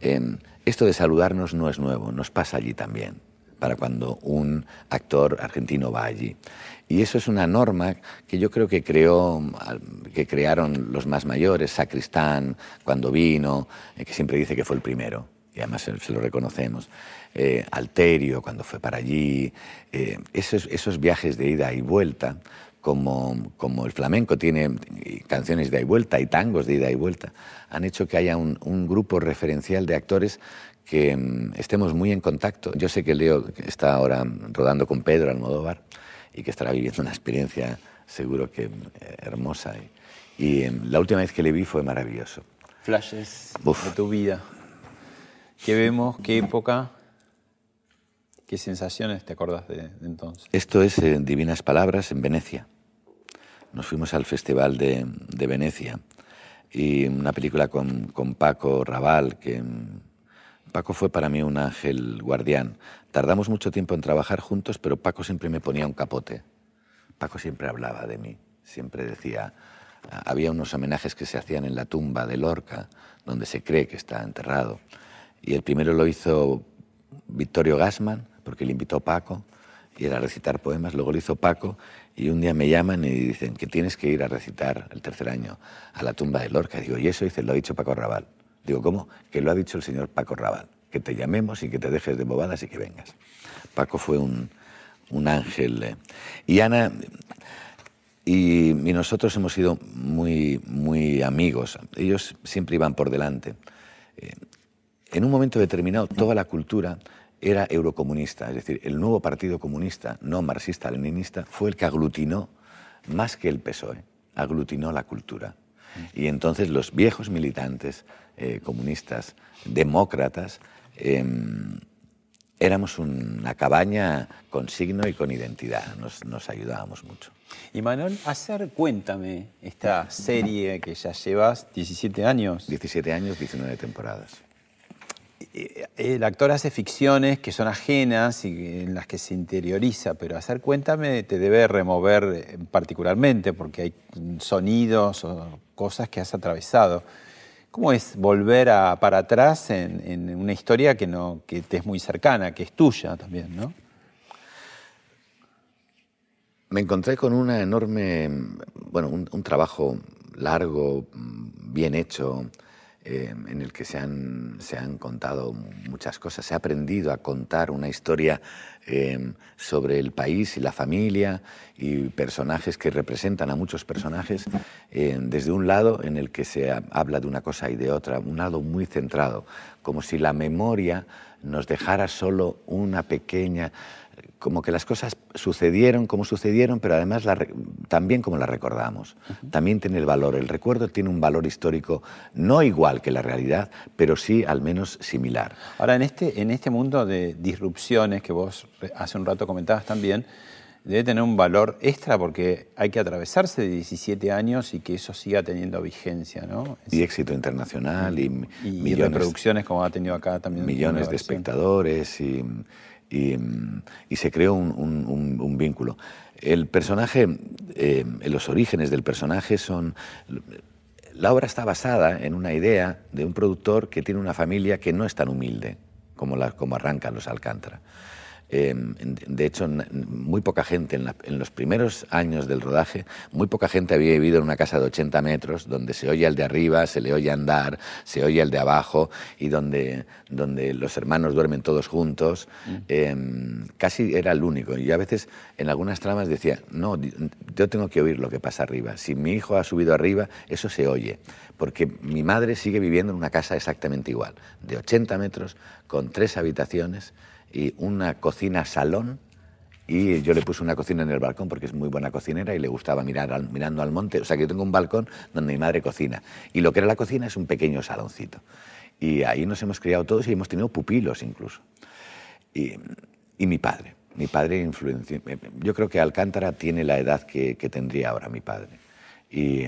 eh, esto de saludarnos no es nuevo, nos pasa allí también, para cuando un actor argentino va allí. Y eso es una norma que yo creo que creó, que crearon los más mayores, Sacristán, cuando vino, eh, que siempre dice que fue el primero, y además se, se lo reconocemos. Eh, Alterio, cuando fue para allí, eh, esos, esos viajes de ida y vuelta, como, como el flamenco tiene canciones de ida y vuelta y tangos de ida y vuelta, han hecho que haya un, un grupo referencial de actores que mm, estemos muy en contacto. Yo sé que Leo está ahora rodando con Pedro Almodóvar y que estará viviendo una experiencia seguro que eh, hermosa. Y, y, eh, la última vez que le vi fue maravilloso. Flashes Uf. de tu vida. ¿Qué vemos? ¿Qué época? ¿Qué sensaciones te acordás de, de entonces? Esto es eh, Divinas Palabras en Venecia. Nos fuimos al Festival de, de Venecia y una película con, con Paco Raval, que mm, Paco fue para mí un ángel guardián. Tardamos mucho tiempo en trabajar juntos, pero Paco siempre me ponía un capote. Paco siempre hablaba de mí, siempre decía, había unos homenajes que se hacían en la tumba de Lorca, donde se cree que está enterrado. Y el primero lo hizo Victorio Gassman, porque le invitó Paco, y era recitar poemas, luego lo hizo Paco, y un día me llaman y dicen que tienes que ir a recitar el tercer año a la tumba de Lorca. Digo, ¿y eso? Dice, lo ha dicho Paco Raval. Digo, ¿cómo? Que lo ha dicho el señor Paco Raval, que te llamemos y que te dejes de bobadas y que vengas. Paco fue un, ángel. eh. Y Ana y, y nosotros hemos sido muy, muy amigos. Ellos siempre iban por delante. En un momento determinado, toda la cultura era eurocomunista, es decir, el nuevo Partido Comunista, no marxista-leninista, fue el que aglutinó, más que el PSOE, aglutinó la cultura. Y entonces los viejos militantes eh, comunistas, demócratas, eh, éramos una cabaña con signo y con identidad, nos, nos ayudábamos mucho. Y Manuel, hacer Cuéntame, esta serie que ya llevas 17 años. 17 años, 19 temporadas. Eh, El actor hace ficciones que son ajenas y en las que se interioriza, pero hacer Cuéntame te debe remover eh, particularmente porque hay sonidos o cosas que has atravesado. ¿Cómo es volver a- para atrás en, una historia que, no, que te es muy cercana, que es tuya también, ¿no? Me encontré con una enorme, bueno, un, trabajo largo, bien hecho, eh, en el que se han, se han contado muchas cosas. Se ha aprendido a contar una historia eh, sobre el país y la familia y personajes que representan a muchos personajes eh, desde un lado en el que se ha- habla de una cosa y de otra, un lado muy centrado, como si la memoria nos dejara solo una pequeña como que las cosas sucedieron como sucedieron, pero además la también como las recordamos. También tiene el valor. El recuerdo tiene un valor histórico no igual que la realidad, pero sí al menos similar. Ahora, en este, en este mundo de disrupciones que vos hace un rato comentabas también, debe tener un valor extra porque hay que atravesarse de 17 años y que eso siga teniendo vigencia, ¿no? Y éxito internacional y, Y millones, reproducciones como ha tenido acá también. millones de espectadores y, y, se creó un, vínculo. El personaje, eh, los orígenes del personaje son... La obra está basada en una idea de un productor que tiene una familia que no es tan humilde como, como arrancan los Alcántara. Eh, de hecho, muy poca gente, en, los primeros años del rodaje, muy poca gente había vivido en una casa de 80 metros, donde se oye al de arriba, se le oye andar, se oye al de abajo, y donde, donde los hermanos duermen todos juntos. Mm. Em, casi era el único. Y a veces en algunas tramas decía, no, yo tengo que oír lo que pasa arriba. Si mi hijo ha subido arriba, eso se oye. Porque mi madre sigue viviendo en una casa exactamente igual, de 80 metros, con tres habitaciones y una cocina salón y yo le puse una cocina en el balcón porque es muy buena cocinera y le gustaba mirar mirando al monte. O sea que yo tengo un balcón donde mi madre cocina. Y lo que era la cocina es un pequeño saloncito. Y ahí nos hemos criado todos y hemos tenido pupilos incluso. Y, y mi padre. Mi padre influenció. Yo creo que Alcántara tiene la edad que, que tendría ahora mi padre. Y,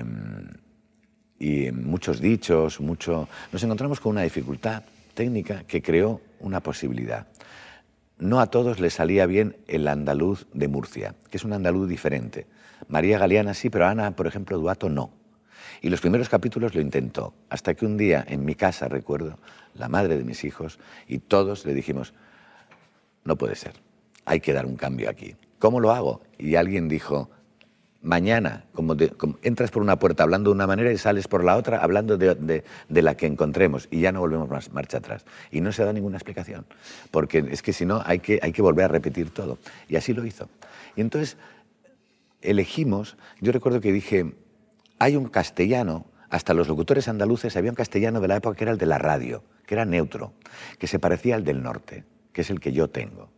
y muchos dichos, mucho. Nos encontramos con una dificultad técnica que creó una posibilidad no a todos les salía bien el andaluz de Murcia, que es un andaluz diferente. María Galeana sí, pero Ana, por ejemplo, Duato no. Y los primeros capítulos lo intentó, hasta que un día en mi casa, recuerdo, la madre de mis hijos y todos le dijimos, no puede ser, hay que dar un cambio aquí. ¿Cómo lo hago? Y alguien dijo, mañana, como, entras por una puerta hablando de una manera y sales por la otra hablando de, la que encontremos y ya no volvemos más marcha atrás. Y no se da ninguna explicación, porque es que si no hay que, hay que volver a repetir todo. Y así lo hizo. Y entonces elegimos, yo recuerdo que dije, hay un castellano, hasta los locutores andaluces había un castellano de la época que era el de la radio, que era neutro, que se parecía al del norte, que es el que yo tengo.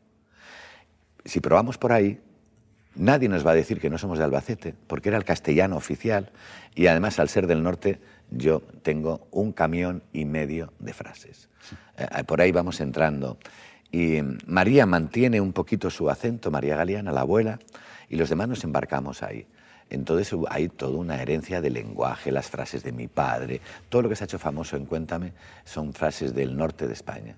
Si probamos por ahí, Nadie nos va a decir que no somos de Albacete, porque era el castellano oficial y además al ser del norte yo tengo un camión y medio de frases. Eh, eh, por ahí vamos entrando. Y María mantiene un poquito su acento, María Galeana, la abuela, y los demás nos embarcamos ahí. Entonces hay toda una herencia de lenguaje, las frases de mi padre, todo lo que se ha hecho famoso en Cuéntame son frases del norte de España.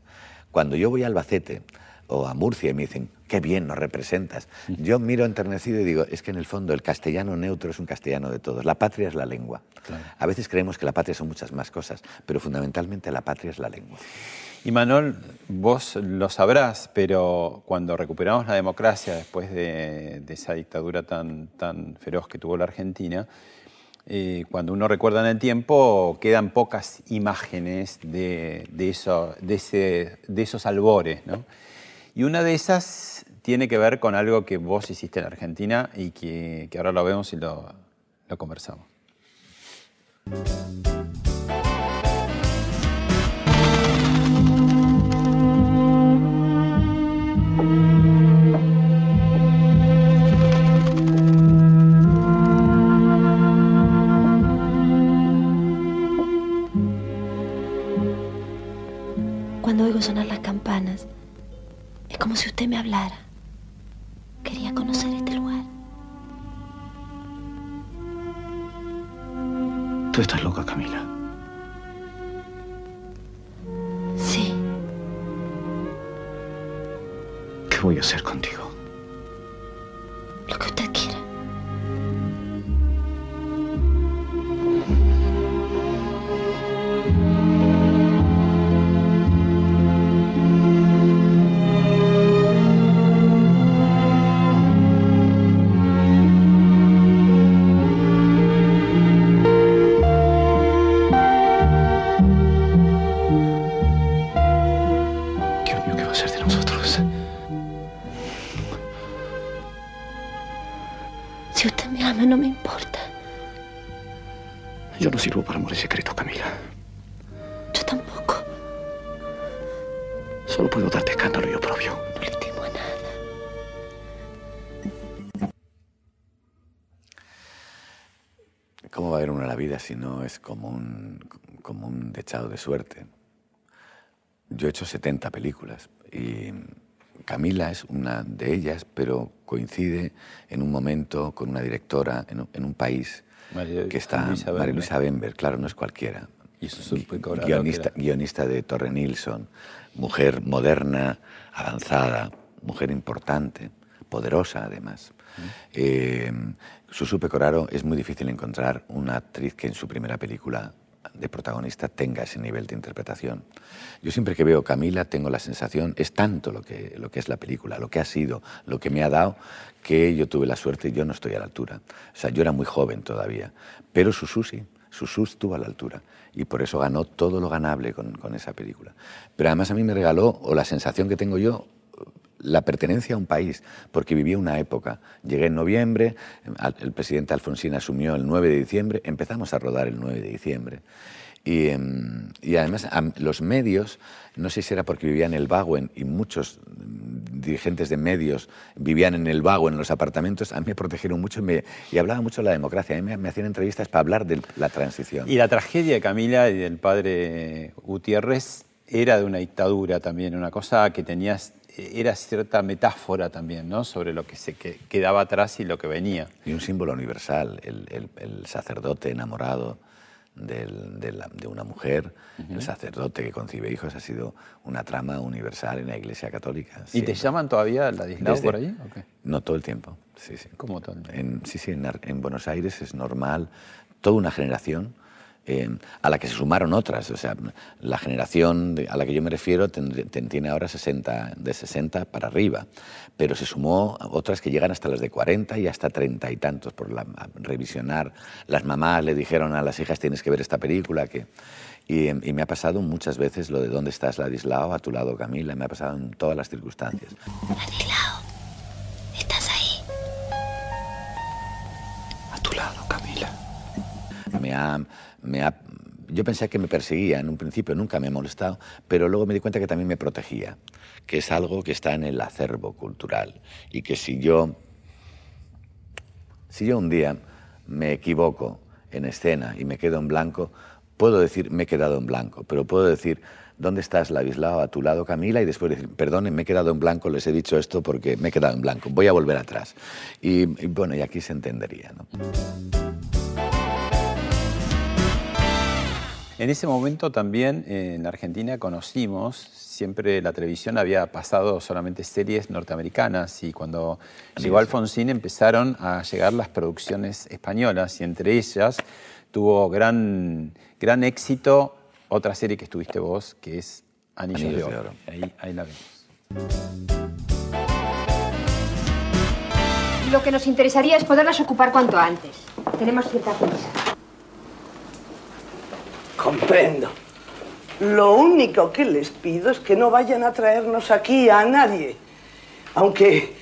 Cuando yo voy a Albacete, o a Murcia y me dicen, qué bien nos representas. Yo miro enternecido y digo, es que en el fondo el castellano neutro es un castellano de todos. La patria es la lengua. A veces creemos que la patria son muchas más cosas, pero fundamentalmente la patria es la lengua. Y Manuel, vos lo sabrás, pero cuando recuperamos la democracia después de, esa dictadura tan, tan feroz que tuvo la Argentina, eh, cuando uno recuerda en el tiempo, quedan pocas imágenes de, eso, de, ese, de esos albores. ¿no? Y una de esas tiene que ver con algo que vos hiciste en Argentina y que, ahora lo vemos y lo, conversamos. Quería conocer este lugar. Tú estás loca, Camila. Sí. ¿Qué voy a hacer contigo? De suerte. Yo he hecho 70 películas y Camila es una de ellas, pero coincide en un momento con una directora en un, país que está... María Luisa Bember, claro, no es cualquiera. Y guionista, guionista de Torre Nilsson, mujer moderna, avanzada, mujer importante, poderosa además. Eh, Susu Pecoraro es muy difícil encontrar una actriz que en su primera película de protagonista tenga ese nivel de interpretación. Yo siempre que veo Camila tengo la sensación, es tanto lo que, lo que es la película, lo que ha sido, lo que me ha dado, que yo tuve la suerte y yo no estoy a la altura. O sea, yo era muy joven todavía, pero Susu sí, Susu estuvo a la altura y por eso ganó todo lo ganable con, con esa película. Pero además a mí me regaló, o la sensación que tengo yo, la pertenencia a un país, porque vivía una época. Llegué en noviembre, el presidente Alfonsín asumió el 9 de diciembre, empezamos a rodar el 9 de diciembre. Y, em, y, además los medios, no sé si era porque vivía en el Vago y muchos dirigentes de medios vivían en el Vago, en los apartamentos, a mí me protegieron mucho y, me, y hablaba mucho de la democracia. A mí me, me, hacían entrevistas para hablar de la transición. Y la tragedia de Camila y del padre Gutiérrez era de una dictadura también, una cosa que tenías era cierta metáfora también, ¿no? Sobre lo que se quedaba atrás y lo que venía. Y un símbolo universal, el, sacerdote enamorado de, una mujer, el sacerdote que concibe hijos, ha sido una trama universal en la Iglesia Católica. ¿Y te llaman todavía la Ladislao por ahí? No, todo el tiempo, sí, sí. ¿Cómo todo En, sí, sí, en Buenos Aires es normal, toda una generación a la que se sumaron otras. O sea, la generación a la que yo me refiero tiene ahora 60, de 60 para arriba, pero se sumó otras que llegan hasta las de 40 y hasta 30 y tantos por revisionar. Las mamás le dijeron a las hijas tienes que ver esta película que... Y, me ha pasado muchas veces lo de dónde estás Ladislao, a tu lado Camila, me ha pasado en todas las circunstancias. Ladislao, Me ha, yo pensé que me perseguía en un principio, nunca me ha molestado, pero luego me di cuenta que también me protegía, que es algo que está en el acervo cultural y que si yo, si yo un día me equivoco en escena y me quedo en blanco, puedo decir me he quedado en blanco, pero puedo decir ¿dónde estás, Ladislao? A tu lado, Camila, y después decir, perdonen, me he quedado en blanco, les he dicho esto porque me he quedado en blanco, voy a volver atrás. Y, y bueno, y aquí se entendería. ¿no? En ese momento también eh, en Argentina conocimos, siempre la televisión había pasado solamente series norteamericanas y cuando llegó Alfonsín empezaron a llegar las producciones españolas y entre ellas tuvo gran, gran éxito otra serie que estuviste vos, que es Anillos, de, Oro. Ahí, ahí la vemos. Lo que nos interesaría es poderlas ocupar cuanto antes. Tenemos cierta prisa. Comprendo. Lo único que les pido es que no vayan a traernos aquí a nadie. Aunque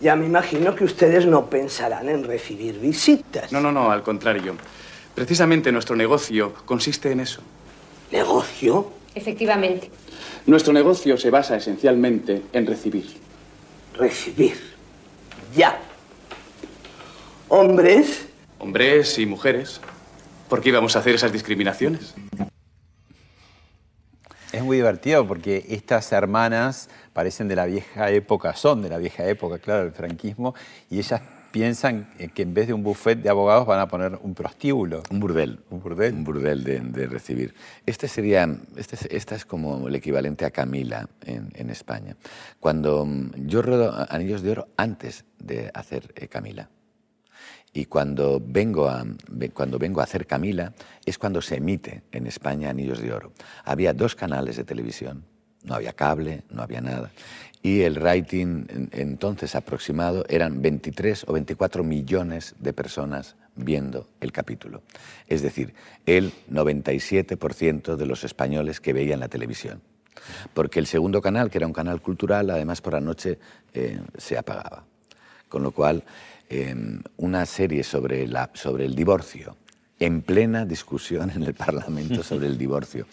ya me imagino que ustedes no pensarán en recibir visitas. No, no, no, al contrario. Precisamente nuestro negocio consiste en eso. ¿Negocio? Efectivamente. Nuestro negocio se basa esencialmente en recibir. Recibir. Ya. ¿Hombres? Hombres y mujeres. ¿Por qué íbamos a hacer esas discriminaciones? Es muy divertido porque estas hermanas parecen de la vieja época, son de la vieja época, claro, del franquismo, y ellas piensan que en vez de un buffet de abogados van a poner un prostíbulo. Un burdel. Un burdel. Un burdel de, recibir. Este sería, este, esta es como el equivalente a Camila en, España. Cuando mm, yo rodo Anillos de Oro antes de hacer eh, Camila. Y cuando vengo, a, cuando vengo a hacer Camila es cuando se emite en España Anillos de Oro. Había dos canales de televisión, no había cable, no había nada. Y el rating entonces aproximado eran 23 o 24 millones de personas viendo el capítulo. Es decir, el 97% de los españoles que veían la televisión. Porque el segundo canal, que era un canal cultural, además por la noche eh, se apagaba. Con lo cual Una serie sobre, la, sobre el divorcio, en plena discusión en el Parlamento sobre el divorcio,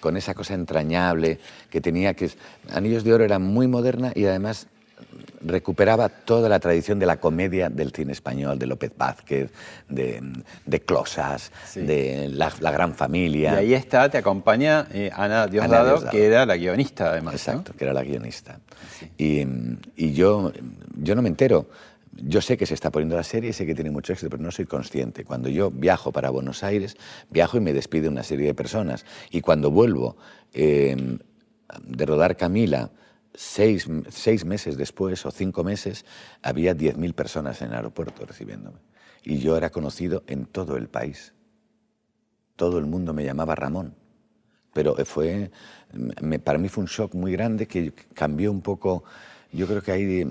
con esa cosa entrañable que tenía que... Anillos de Oro era muy moderna y además recuperaba toda la tradición de la comedia del cine español, de López Vázquez, de, de Closas, de la, Gran Familia. Y ahí está, te acompaña eh, Ana, Diosdado, que era la guionista además. Exacto, que era la guionista. Y, y, yo, yo no me entero yo sé que se está poniendo la serie, sé que tiene mucho éxito, pero no soy consciente. Cuando yo viajo para Buenos Aires, viajo y me despide una serie de personas. Y cuando vuelvo em, de rodar Camila, seis, meses después o cinco meses, había 10.000 personas en el aeropuerto recibiéndome. Y yo era conocido en todo el país. todo el mundo me llamaba Ramón. Pero fue, me- para mí fue un shock muy grande que cambió un poco. Yo creo que ahí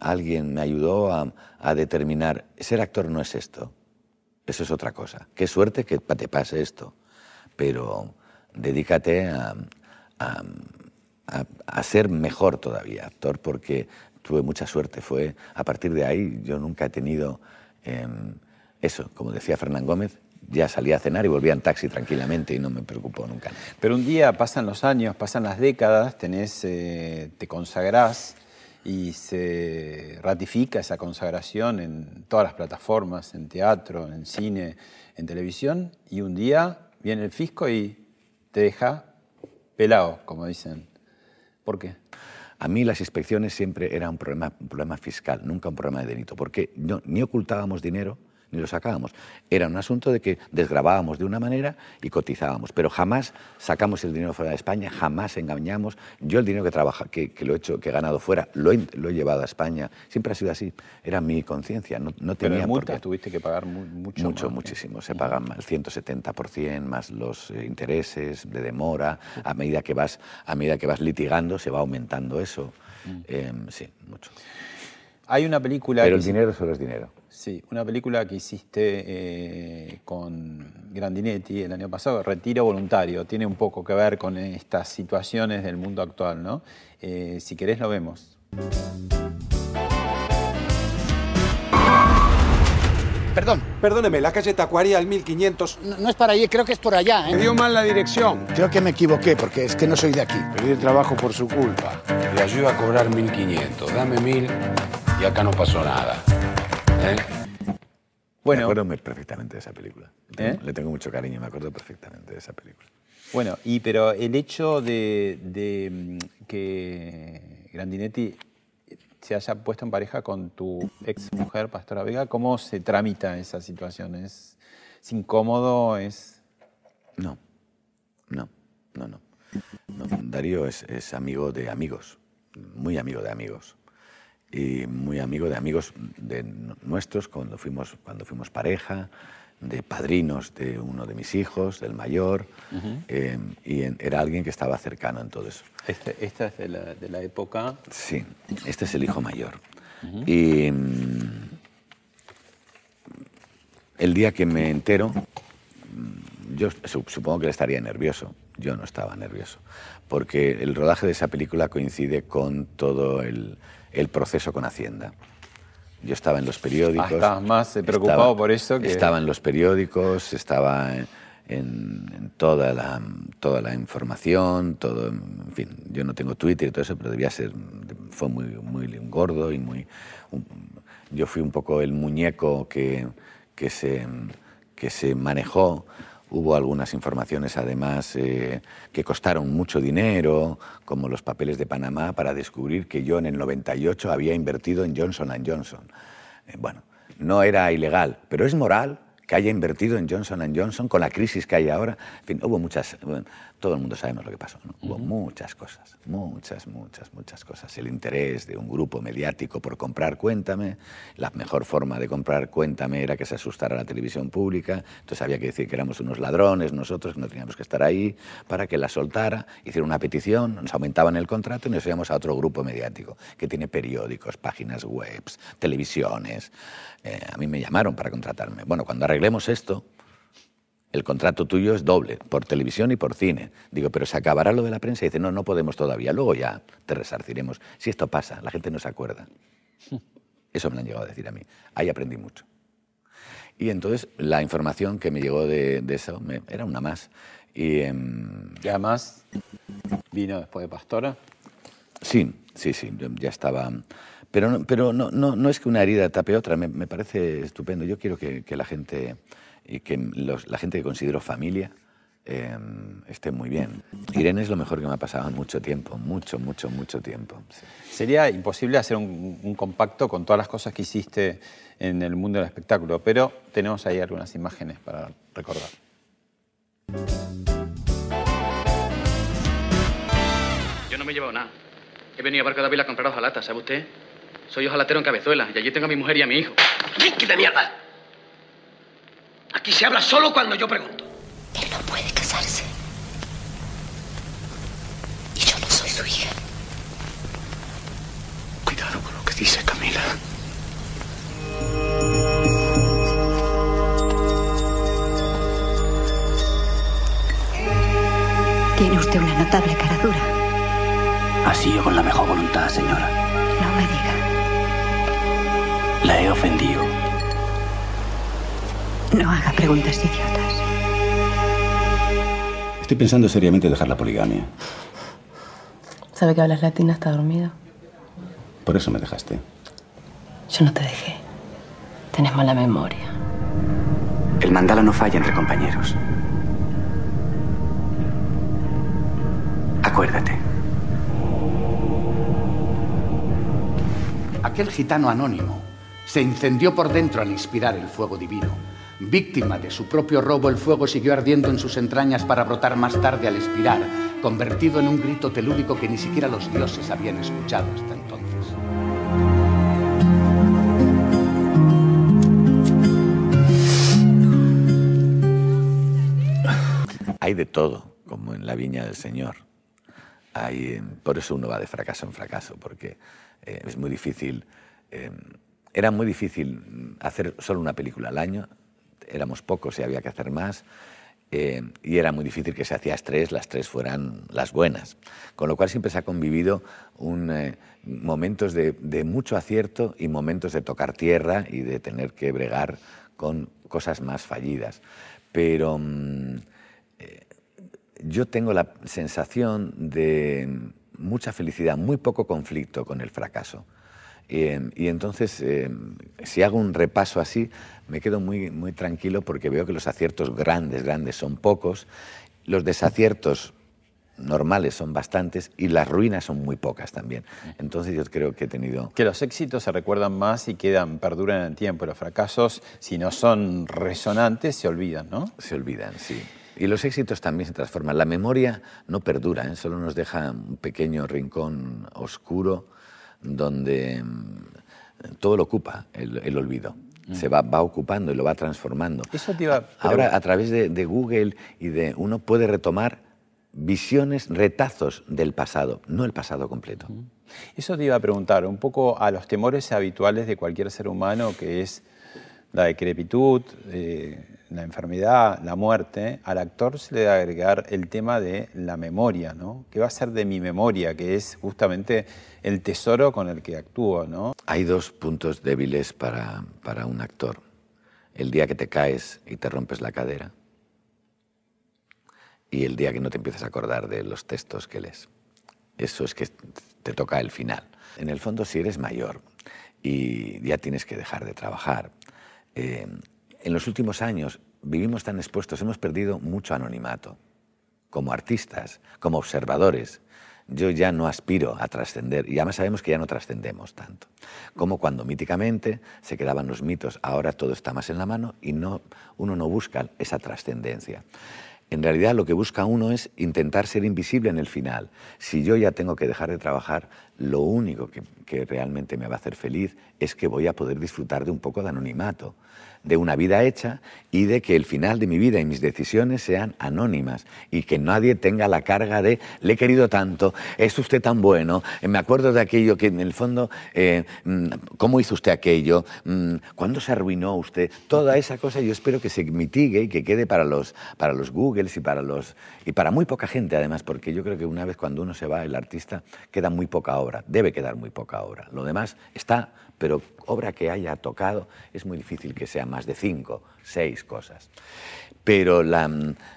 alguien me ayudó a, determinar, ser actor no es esto, eso es otra cosa. Qué suerte que te pase esto, pero dedícate a, a- a- a ser mejor todavía actor porque tuve mucha suerte. Fue a partir de ahí yo nunca he tenido em, eso, como decía Fernán Gómez, ya salía a cenar y volvía en taxi tranquilamente y no me preocupó nunca. Pero un día pasan los años, pasan las décadas, tenés, eh, te consagrás y se ratifica esa consagración en todas las plataformas, en teatro, en cine, en televisión, y un día viene el fisco y te deja pelado, como dicen. ¿Por qué? A mí las inspecciones siempre eran un problema, un problema fiscal, nunca un problema de delito, porque ni ocultábamos dinero ni lo sacábamos. Era un asunto de que desgrabábamos de una manera y cotizábamos, pero jamás sacamos el dinero fuera de España, jamás engañamos. Yo el dinero que trabaja, que, que lo he hecho, que he ganado fuera, lo he, lo he llevado a España. Siempre ha sido así. Era mi conciencia, no, no Pero tenía en por multas qué. tuviste que pagar mu- mucho. Mucho, más. muchísimo. Se pagan más, 170%, más los eh, intereses de demora. A medida que vas, a medida que vas litigando, se va aumentando eso. Em, sí, mucho. Hay una película Pero que el dinero solo es dinero. Sí, una película que hiciste eh, con Grandinetti el año pasado, Retiro Voluntario, tiene un poco que ver con estas situaciones del mundo actual, ¿no? Eh, si querés lo vemos. Perdón. Perdóneme, la calle Tacuaría al 1500. No, no es para allí, creo que es por allá. ¿eh? Me dio mal la dirección. Creo que me equivoqué porque es que no soy de aquí. Perdí el trabajo por su culpa. Le ayudo a cobrar 1500. Dame 1000 y acá no pasó nada. ¿Eh? Me acuerdo muy perfectamente de esa película. Le tengo- ¿Eh? Le tengo mucho cariño, me acuerdo perfectamente de esa película. Bueno, y pero el hecho de, de, mm, que Grandinetti se haya puesto en pareja con tu ex mujer, Pastora Vega, ¿cómo se tramita esa situación? ¿Es, es incómodo? ¿Es...? No, no, no, no. No, Darío es, es amigo de amigos, muy amigo de amigos. Y muy amigo de amigos de nuestros cuando fuimos, cuando fuimos pareja, de padrinos de uno de mis hijos, del mayor. Ujú. eh, y en- era alguien que estaba cercano en todo eso. Este- esta es de la, de la época... Sí, este es el hijo mayor. Y mm, el día que me entero, yo su- supongo que él estaría nervioso. Yo no estaba nervioso, porque el rodaje de esa película coincide con todo el, el proceso con Hacienda. Yo estaba en los periódicos. Ah, estabas más, eh, preocupado estaba- por eso que- Estaba en los periódicos, estaba en, en- en toda, la, toda la información, todo, en fin, yo no tengo Twitter y todo eso, pero debía ser, fue muy, muy gordo y muy... un- yo fui un poco el muñeco que, que, se, que se manejó. Hubo algunas informaciones, además, eh, que costaron mucho dinero, como los papeles de Panamá, para descubrir que yo en el 98 había invertido en Johnson Johnson. Eh, bueno, no era ilegal, pero es moral que haya invertido en Johnson Johnson con la crisis que hay ahora. En fin, hubo muchas, todo el mundo sabemos lo que pasó, ¿no? Hubo muchas cosas, muchas, muchas, muchas cosas. El interés de un grupo mediático por comprar Cuéntame, la mejor forma de comprar Cuéntame era que se asustara la televisión pública, entonces había que decir que éramos unos ladrones nosotros, que no teníamos que estar ahí, para que la soltara, hicieron una petición, nos aumentaban el contrato y nos íbamos a otro grupo mediático, que tiene periódicos, páginas web, televisiones. Eh, a mí me llamaron para contratarme. Bueno, cuando arreglemos esto, el contrato tuyo es doble, por televisión y por cine. Digo, pero se acabará lo de la prensa. Y dice, no, no podemos todavía. Luego ya te resarciremos. Si esto pasa, la gente no se acuerda. Eso me lo han llegado a decir a mí. Ahí aprendí mucho. Y entonces la información que me llegó de, de eso me- era una más. Y, em, Y además vino después de Pastora. Sí, sí, sí, ya estaba. Pero, no, pero no, no, no es que una herida tape otra, me, me parece estupendo. Yo quiero que, que la gente, y que los- la gente que considero familia, eh, esté muy bien. Irene es lo mejor que me ha pasado en mucho tiempo, mucho, mucho, mucho tiempo. sí. Sería imposible hacer un, un compacto con todas las cosas que hiciste en el mundo del espectáculo, pero tenemos ahí algunas imágenes para recordar. Yo no me he llevado nada. He venido a Barco de Ávila a comprar hojalatas, ¿sabe usted? Soy hojalatero en Cabezuela y allí tengo a mi mujer y a mi hijo. ¡Ricky de mierda! Aquí se habla solo cuando yo pregunto. Él no puede casarse. Y yo no soy su hija. Cuidado con lo que dice Camila. Tiene usted una notable cara dura. Así yo con la mejor voluntad, señora. No me diga. La he ofendido. No haga preguntas idiotas. Estoy pensando seriamente dejar la poligamia. ¿Sabe que hablas latín hasta dormido? Por eso me dejaste. Yo no te dejé. Tenés mala memoria. El mandala no falla entre compañeros. Acuérdate. Aquel gitano anónimo se incendió por dentro al inspirar el fuego divino. Víctima de su propio robo, el fuego siguió ardiendo en sus entrañas para brotar más tarde al expirar, convertido en un grito telúrico que ni siquiera los dioses habían escuchado hasta entonces. Hay de todo, como en la viña del Señor. Hay, eh, por eso uno va de fracaso en fracaso, porque eh, es muy difícil. eh, era muy difícil hacer solo una película al año, éramos pocos y había que hacer más, eh, y era muy difícil que se hacías tres, las tres fueran las buenas. Con lo cual siempre se ha convivido un, eh, momentos de, de mucho acierto y momentos de tocar tierra y de tener que bregar con cosas más fallidas. Pero mm, eh, yo tengo la sensación de mucha felicidad, muy poco conflicto con el fracaso. Eh, y entonces, eh, si hago un repaso así, me quedo muy, muy tranquilo porque veo que los aciertos grandes, grandes son pocos, los desaciertos normales son bastantes y las ruinas son muy pocas también. Entonces yo creo que he tenido... Que los éxitos se recuerdan más y quedan, perduran en el tiempo. Los fracasos, si no son resonantes, se olvidan, ¿no? Se olvidan, sí. Y los éxitos también se transforman. La memoria no perdura, ¿eh? solo nos deja un pequeño rincón oscuro donde mm, todo lo ocupa el, el olvido. Se va, va ocupando y lo va transformando. Eso te iba- Ahora, a través de, de Google y de uno puede retomar visiones, retazos del pasado, no el pasado completo. Eso te iba a preguntar, un poco a los temores habituales de cualquier ser humano, que es la decrepitud, eh, la enfermedad, la muerte, al actor se le debe agregar el tema de la memoria, ¿no? ¿Qué va a ser de mi memoria? Que es justamente el tesoro con el que actúo, ¿no? Hay dos puntos débiles para, para un actor. El día que te caes y te rompes la cadera y el día que no te empiezas a acordar de los textos que lees. Eso es que te toca el final. En el fondo, si eres mayor y ya tienes que dejar de trabajar, eh, en los últimos años vivimos tan expuestos, hemos perdido mucho anonimato como artistas, como observadores. Yo ya no aspiro a trascender, y además sabemos que ya no trascendemos tanto. Como cuando míticamente se quedaban los mitos, ahora todo está más en la mano y no, uno no busca esa trascendencia. En realidad lo que busca uno es intentar ser invisible en el final. Si yo ya tengo que dejar de trabajar, lo único que, realmente me va a hacer feliz es que voy a poder disfrutar de un poco de anonimato, de una vida hecha y de que el final de mi vida y mis decisiones sean anónimas y que nadie tenga la carga de le he querido tanto, es usted tan bueno, me acuerdo de aquello que en el fondo, eh, mm, ¿cómo hizo usted aquello? Mm, ¿Cuándo se arruinó usted? Toda esa cosa yo espero que se mitigue y que quede para los, para los Googles y para, los, y para muy poca gente además, porque yo creo que una vez cuando uno se va, el artista, queda muy poca obra, debe quedar muy poca obra. Lo demás está, pero obra que haya tocado es muy difícil que sea más de cinco, seis cosas. Pero la,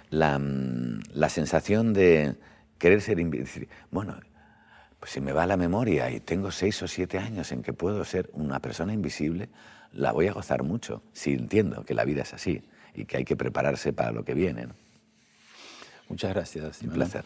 la, la sensación de querer ser invisible, bueno, pues si me va la memoria y tengo seis o siete años en que puedo ser una persona invisible, la voy a gozar mucho, si entiendo que la vida es así y que hay que prepararse para lo que viene. ¿no? Muchas gracias. Un placer.